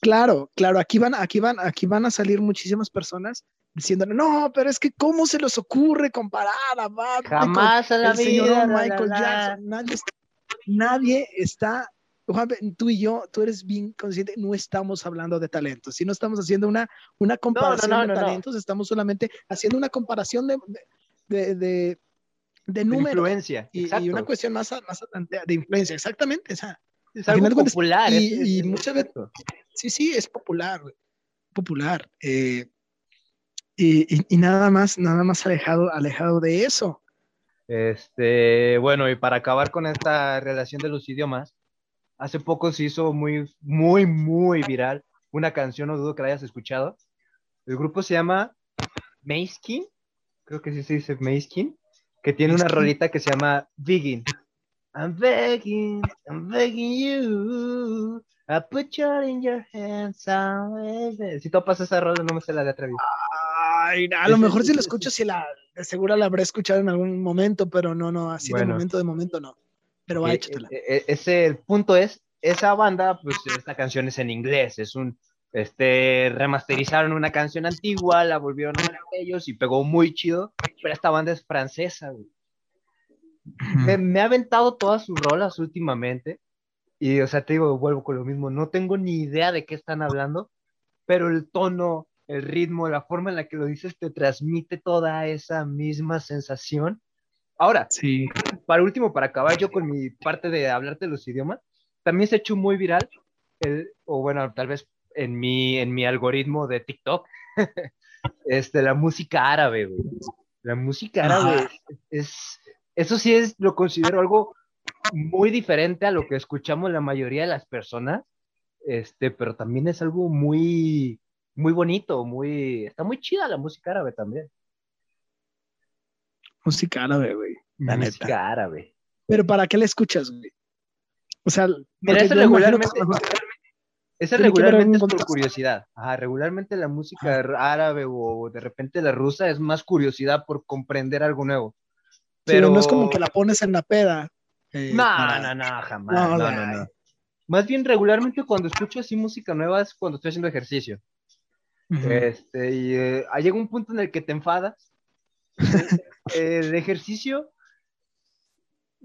Claro, claro, aquí van, aquí van, aquí van a salir muchísimas personas diciendo, no, pero es que cómo se les ocurre comparar a Bad Jamás a la vida, Michael Jackson. Nadie, nadie está Juan, tú y yo, tú eres bien consciente, no estamos hablando de talentos, si no estamos haciendo una, una comparación de talentos, estamos solamente haciendo una comparación de, de, de, de números. influencia. Y, y, una cuestión más, más de influencia, exactamente. O sea, es algo popular. Y, y muchas veces, sí, sí, es popular, popular. Eh, y, y, nada más, nada más alejado, alejado de eso. Este, bueno, y para acabar con esta relación de los idiomas, Hace poco se hizo muy, muy, muy viral una canción, no dudo que la hayas escuchado. El grupo se llama Mayskin, creo que sí se dice Mayskin, que tiene una rolita que se llama Begin. I'm begging, I'm begging you. I put your in your hands. Si tú pasas esa rola, no me sé la de atrevido. Ay, a lo mejor si la escucho, si la, de seguro la habré escuchado en algún momento, pero no, no, así de momento, de momento no. Pero va, échatela. E, e, ese, el punto es, esa banda, pues esta canción es en inglés, es un, este, remasterizaron una canción antigua, la volvieron a ellos y pegó muy chido, pero esta banda es francesa, güey. me, me, ha aventado todas sus rolas últimamente y, o sea, te digo, vuelvo con lo mismo, no tengo ni idea de qué están hablando, pero el tono, el ritmo, la forma en la que lo dices te transmite toda esa misma sensación. Ahora, sí. para último, para acabar yo con mi parte de hablarte los idiomas, también se ha hecho muy viral, el, o bueno, tal vez en mi, en mi algoritmo de TikTok, este, la música árabe, güey. La música árabe es, eso sí es, lo considero algo muy diferente a lo que escuchamos la mayoría de las personas, este, pero también es algo muy, muy bonito, muy, está muy chida la música árabe también. Música árabe, güey. La música árabe. Pero ¿para qué la escuchas, güey? O sea, Mira, regularmente, esa regularmente es por curiosidad. Ajá, regularmente la música árabe o de repente la rusa es más curiosidad por comprender algo nuevo. Pero no es como que la pones en la peda eh, no, no, no, jamás. No, no, no, Más bien regularmente cuando escucho así música nueva es cuando estoy haciendo ejercicio. Este, y eh, llega un punto en el que te enfadas. el ejercicio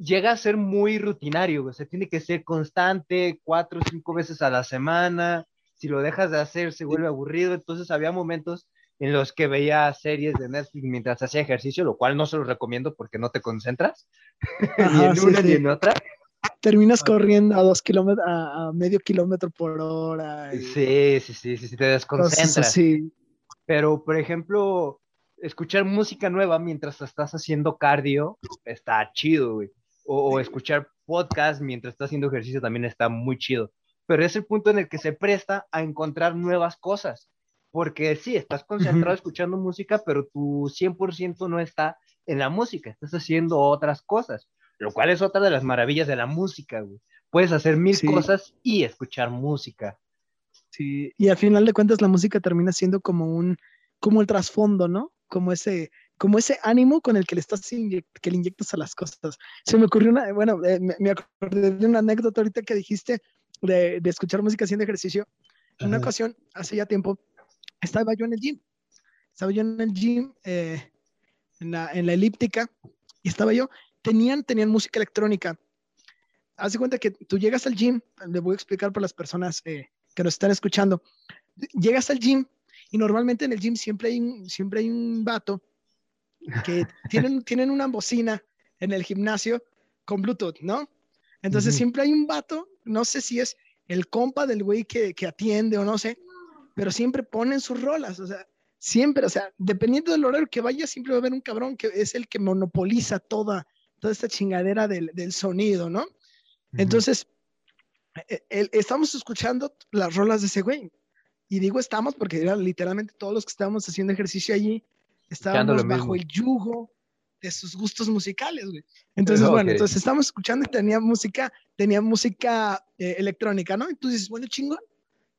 llega a ser muy rutinario, o sea, tiene que ser constante, cuatro o cinco veces a la semana. Si lo dejas de hacer, se vuelve aburrido. Entonces había momentos en los que veía series de Netflix mientras hacía ejercicio, lo cual no se los recomiendo porque no te concentras, ni en una ni en otra. Terminas corriendo a dos kilómetros, a, medio kilómetro por hora. Sí, sí, sí, sí, te desconcentras. Sí. Pero, por ejemplo, escuchar música nueva mientras estás haciendo cardio está chido, güey. O, o escuchar podcast mientras estás haciendo ejercicio también está muy chido. Pero es el punto en el que se presta a encontrar nuevas cosas porque sí, estás concentrado escuchando música, pero tu 100% no está en la música, estás haciendo otras cosas, lo cual es otra de las maravillas de la música, güey. Puedes hacer mil cosas y escuchar música. Sí, y al final de cuentas la música termina siendo como un, como el trasfondo, ¿no? Como ese, como ese ánimo con el que le estás que le inyectas a las cosas. Se me ocurrió una, bueno, eh, me, acordé de una anécdota ahorita que dijiste de, de escuchar música haciendo ejercicio. En una ocasión, hace ya tiempo, estaba yo en el gym, estaba yo en el gym, eh, en, la, en, la, elíptica, y estaba yo, tenían, tenían música electrónica. Haz de cuenta que tú llegas al gym, le voy a explicar para las personas eh, que nos están escuchando, llegas al gym y normalmente en el gym siempre hay un, siempre hay un vato que tienen, tienen una bocina en el gimnasio con Bluetooth, ¿no? Entonces siempre hay un vato, no sé si es el compa del güey que, que atiende o no sé, pero siempre ponen sus rolas, o sea, siempre, o sea, dependiendo del horario que vaya, siempre va a haber un cabrón que es el que monopoliza toda, toda esta chingadera del, del sonido, ¿no? Entonces, e, estamos escuchando las rolas de ese güey. Y digo estamos porque era literalmente todos los que estábamos haciendo ejercicio allí estábamos bajo el yugo de sus gustos musicales, güey. Entonces, bueno, entonces estamos escuchando y tenía música, tenía música eh, electrónica, ¿no? Entonces, bueno, chingón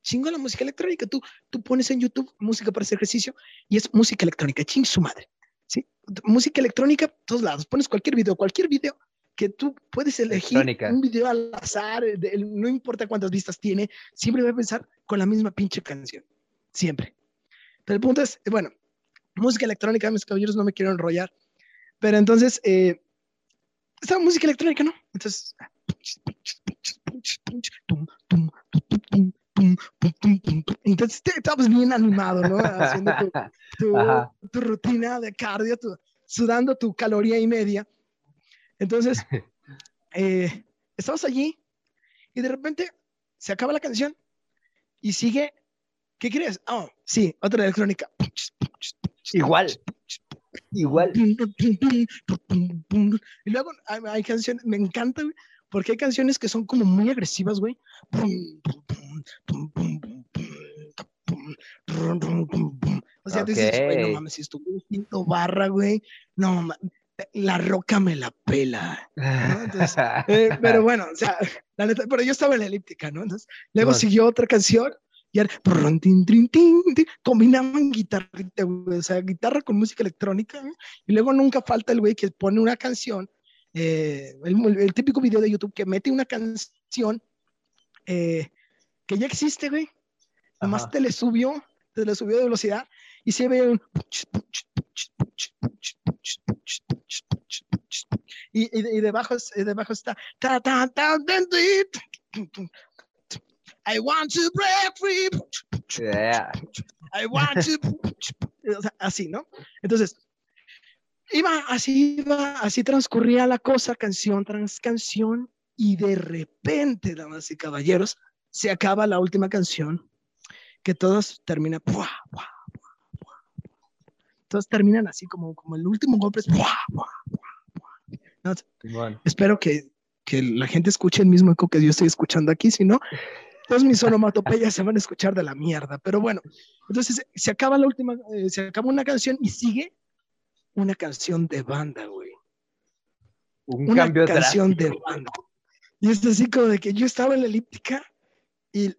chingo la música electrónica. Tú, tú pones en YouTube música para hacer ejercicio y es música electrónica, ching su madre. ¿sí? Música electrónica, todos lados. Pones cualquier video, cualquier video que tú puedes elegir un video al azar, no importa cuántas vistas tiene, siempre va a pensar con la misma pinche canción. Siempre. Pero el punto es, bueno, música electrónica, mis caballeros no me quiero enrollar. Pero entonces, eh, esta música electrónica, ¿no? Entonces, entonces te estabas bien animado, ¿no? Haciendo tu, rutina de cardio, sudando tu caloría y media. Entonces, eh, estabas allí y de repente se acaba la canción y sigue. ¿Qué crees? Oh, sí, otra electrónica. Igual. Igual. Y luego hay, canciones, me encanta, porque hay canciones que son como muy agresivas, güey. O sea, dices, güey, no mames, si estuvo quinto barra, güey. No mames. la roca me la pela. Entonces, eh, pero bueno, o sea, la neta, pero yo estaba en la elíptica, ¿no? Entonces, luego siguió otra canción y era, combinaban guitarra, o sea, guitarra con música electrónica, y luego nunca falta el güey que pone una canción, eh, el, típico video de YouTube que mete una canción eh, que ya existe, güey, nomás te le subió, te le subió de velocidad y se ve un y, y, debajo, debajo está I want to break free. I want to. así, ¿no? Entonces, iba así, iba, así transcurría la cosa, canción tras canción, y de repente, damas y caballeros, se acaba la última canción, que todos terminan. Todos terminan así como, como el último golpe es. Espero que, que la gente escuche el mismo eco que yo estoy escuchando aquí, si no, todas mis onomatopeyas se van a escuchar de la mierda. Pero bueno, entonces se acaba la última, eh, se acaba una canción y sigue una canción de banda, güey. Un una canción de banda. Y es así como de que yo estaba en la elíptica y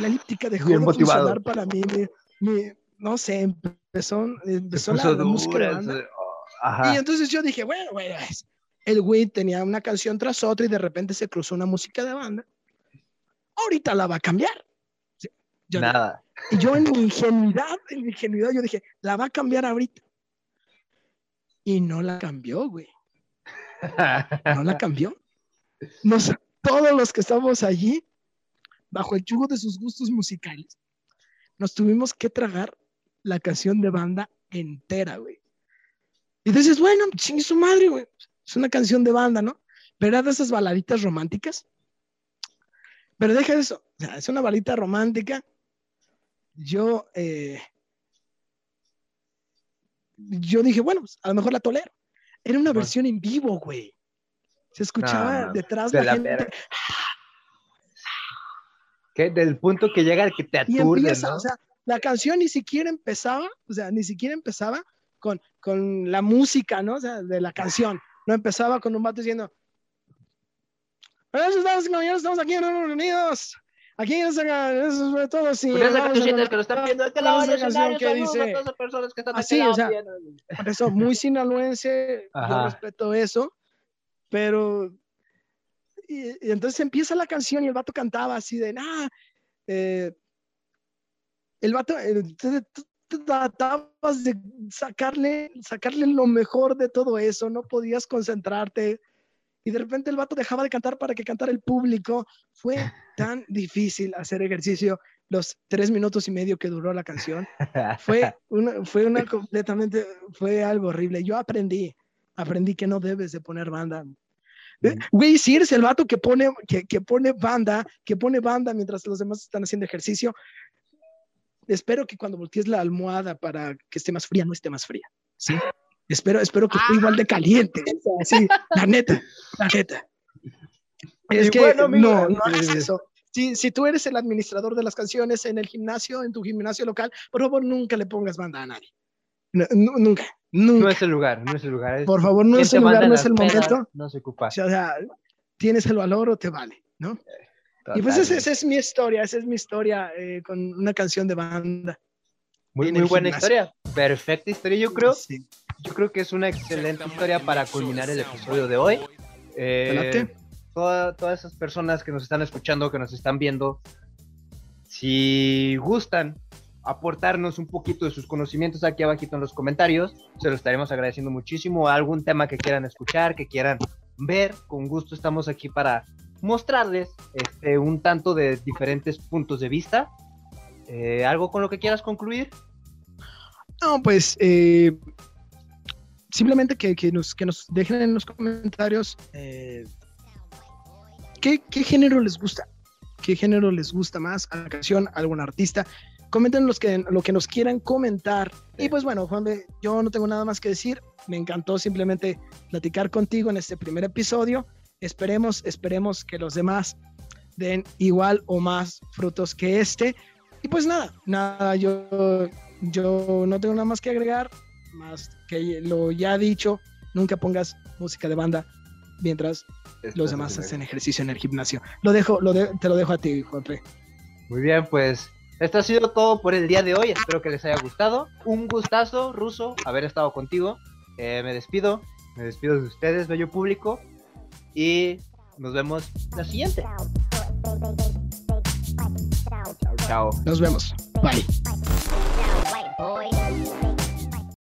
la elíptica dejó de funcionar para mí. no sé, empezó, empezó la, música banda. Oh, y entonces yo dije, bueno, güey, el güey tenía una canción tras otra y de repente se cruzó una música de banda ahorita la va a cambiar. Nada. Y yo en mi ingenuidad, en mi ingenuidad, yo dije, la va a cambiar ahorita. Y no la cambió, güey. No la cambió. Nos, todos los que estamos allí, bajo el yugo de sus gustos musicales, nos tuvimos que tragar la canción de banda entera, güey. Y dices, bueno, chingue su madre, güey. Es una canción de banda, ¿no? Pero de esas baladitas románticas pero deja eso, es una balita romántica. Yo, eh, yo dije, bueno, pues, a lo mejor la tolero. Era una versión en vivo, güey. Se escuchaba detrás de la, gente. ¿Qué? Del punto que llega el que te aturde, ¿no? O sea, la canción ni siquiera empezaba, o sea, ni siquiera empezaba con, con la música, ¿no? O sea, de la canción. No empezaba con un vato diciendo, estamos aquí reunidos. Aquí en esta, sobre todo si que lo están viendo. Este lado que dice personas que están así, o sea, por eso muy sinaloense, yo respeto eso, pero y, entonces empieza la canción y el vato cantaba así de nada, eh, el vato entonces, tratabas de sacarle sacarle lo mejor de todo eso, no podías concentrarte y de repente el vato dejaba de cantar para que cantara el público. Fue tan difícil hacer ejercicio los tres minutos y medio que duró la canción. Fue una, fue una completamente, fue algo horrible. Yo aprendí, aprendí que no debes de poner banda. Eh. Güey, si eres el vato que pone, que, que pone banda, que pone banda mientras los demás están haciendo ejercicio, espero que cuando voltees la almohada para que esté más fría, no esté más fría. ¿sí? Espero, espero que esté igual de caliente. Sí, la neta, la neta. Es que no, no hagas eso. Si, si, tú eres el administrador de las canciones en el gimnasio, en tu gimnasio local, por favor nunca le pongas banda a nadie. nunca, nunca. No es el lugar, no es el lugar. por favor, no es el lugar, no es el momento. No se ocupa. O sea, tienes el valor o te vale, ¿no? y pues esa, es mi historia, esa es mi historia eh, con una canción de banda. Muy, muy buena historia, perfecta historia, yo creo. Sí yo creo que es una excelente historia para culminar el episodio de hoy. Eh, todas esas personas que nos están escuchando, que nos están viendo, si gustan aportarnos un poquito de sus conocimientos aquí abajito en los comentarios, se lo estaremos agradeciendo muchísimo. Algún tema que quieran escuchar, que quieran ver, con gusto estamos aquí para mostrarles este, un tanto de diferentes puntos de vista. Eh, ¿Algo con lo que quieras concluir? No, pues eh, simplemente que, nos, que nos dejen en los comentarios eh, ¿qué, género les gusta, qué género les gusta más a la canción, a algún artista. Comenten los que, lo que nos quieran comentar. Y pues bueno, Juan, yo no tengo nada más que decir. Me encantó simplemente platicar contigo en este primer episodio. Esperemos, esperemos que los demás den igual o más frutos que este. Y pues nada, nada, yo, yo no tengo nada más que agregar más que lo ya dicho, nunca pongas música de banda mientras Estás los demás hacen ejercicio en el gimnasio. Lo dejo, lo de- te lo dejo a ti, Juanpe. Muy bien, pues esto ha sido todo por el día de hoy. Espero que les haya gustado. Un gustazo, Ruso, haber estado contigo. Eh, me despido. Me despido de ustedes, bello público. Y nos vemos la siguiente. Chao, chao. Nos vemos. Bye.